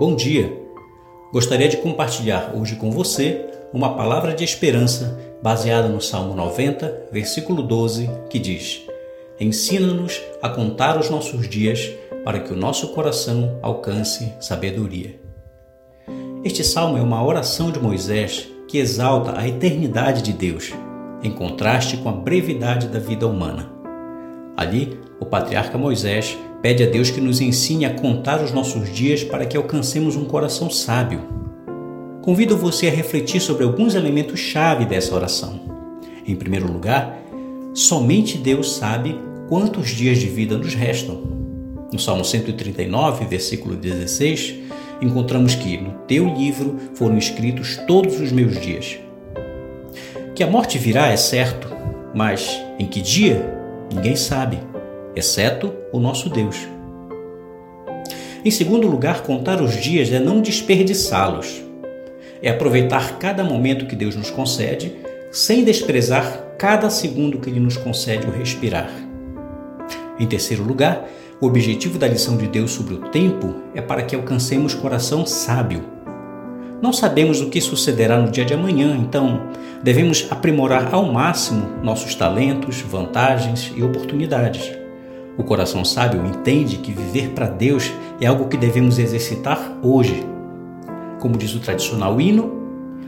Bom dia! Gostaria de compartilhar hoje com você uma palavra de esperança baseada no Salmo 90, versículo 12, que diz: Ensina-nos a contar os nossos dias para que o nosso coração alcance sabedoria. Este salmo é uma oração de Moisés que exalta a eternidade de Deus, em contraste com a brevidade da vida humana. Ali, o patriarca Moisés pede a Deus que nos ensine a contar os nossos dias para que alcancemos um coração sábio. Convido você a refletir sobre alguns elementos-chave dessa oração. Em primeiro lugar, somente Deus sabe quantos dias de vida nos restam. No Salmo 139, versículo 16, encontramos que no teu livro foram escritos todos os meus dias. Que a morte virá é certo, mas em que dia? Ninguém sabe exceto o nosso Deus. Em segundo lugar, contar os dias é não desperdiçá-los. É aproveitar cada momento que Deus nos concede, sem desprezar cada segundo que Ele nos concede o respirar. Em terceiro lugar, o objetivo da lição de Deus sobre o tempo é para que alcancemos coração sábio. Não sabemos o que sucederá no dia de amanhã, então devemos aprimorar ao máximo nossos talentos, vantagens e oportunidades. O coração sábio entende que viver para Deus é algo que devemos exercitar hoje. Como diz o tradicional hino,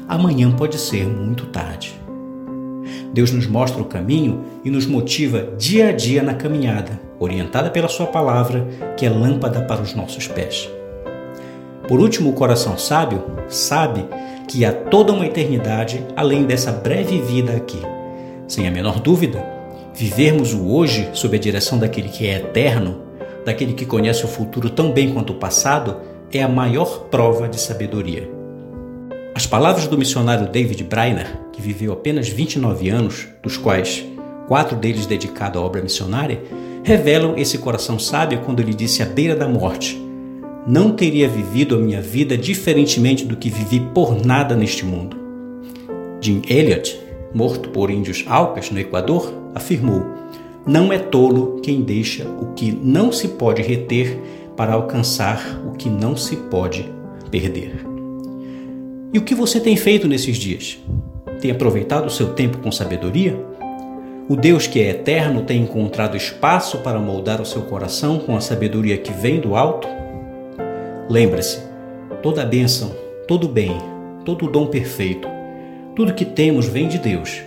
amanhã pode ser muito tarde. Deus nos mostra o caminho e nos motiva dia a dia na caminhada, orientada pela Sua palavra, que é lâmpada para os nossos pés. Por último, o coração sábio sabe que há toda uma eternidade além dessa breve vida aqui. Sem a menor dúvida, Vivermos o hoje sob a direção daquele que é eterno, daquele que conhece o futuro tão bem quanto o passado, é a maior prova de sabedoria. As palavras do missionário David Brainer, que viveu apenas 29 anos, dos quais quatro deles dedicados à obra missionária, revelam esse coração sábio quando ele disse à beira da morte: Não teria vivido a minha vida diferentemente do que vivi por nada neste mundo. Jim Elliot, morto por índios Alcas no Equador, afirmou: Não é tolo quem deixa o que não se pode reter para alcançar o que não se pode perder. E o que você tem feito nesses dias? Tem aproveitado o seu tempo com sabedoria? O Deus que é eterno tem encontrado espaço para moldar o seu coração com a sabedoria que vem do alto? Lembre-se, toda bênção, todo bem, todo dom perfeito, tudo que temos vem de Deus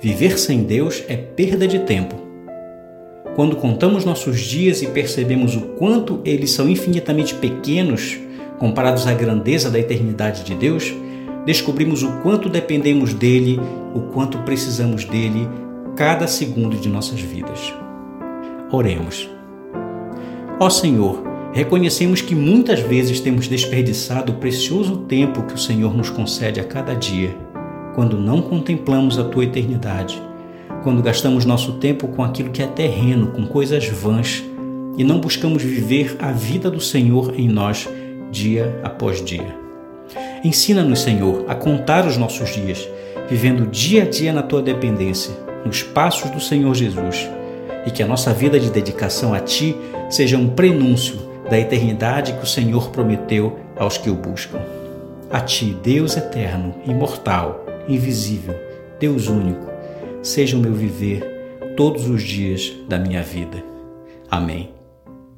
Viver sem Deus é perda de tempo. Quando contamos nossos dias e percebemos o quanto eles são infinitamente pequenos comparados à grandeza da eternidade de Deus, descobrimos o quanto dependemos dele, o quanto precisamos dele cada segundo de nossas vidas. Oremos. Ó Senhor, reconhecemos que muitas vezes temos desperdiçado o precioso tempo que o Senhor nos concede a cada dia quando não contemplamos a tua eternidade, quando gastamos nosso tempo com aquilo que é terreno, com coisas vãs, e não buscamos viver a vida do Senhor em nós dia após dia. Ensina-nos, Senhor, a contar os nossos dias, vivendo dia a dia na tua dependência, nos passos do Senhor Jesus, e que a nossa vida de dedicação a ti seja um prenúncio da eternidade que o Senhor prometeu aos que o buscam. A ti, Deus eterno, imortal, invisível, Deus único, seja o meu viver todos os dias da minha vida. Amém.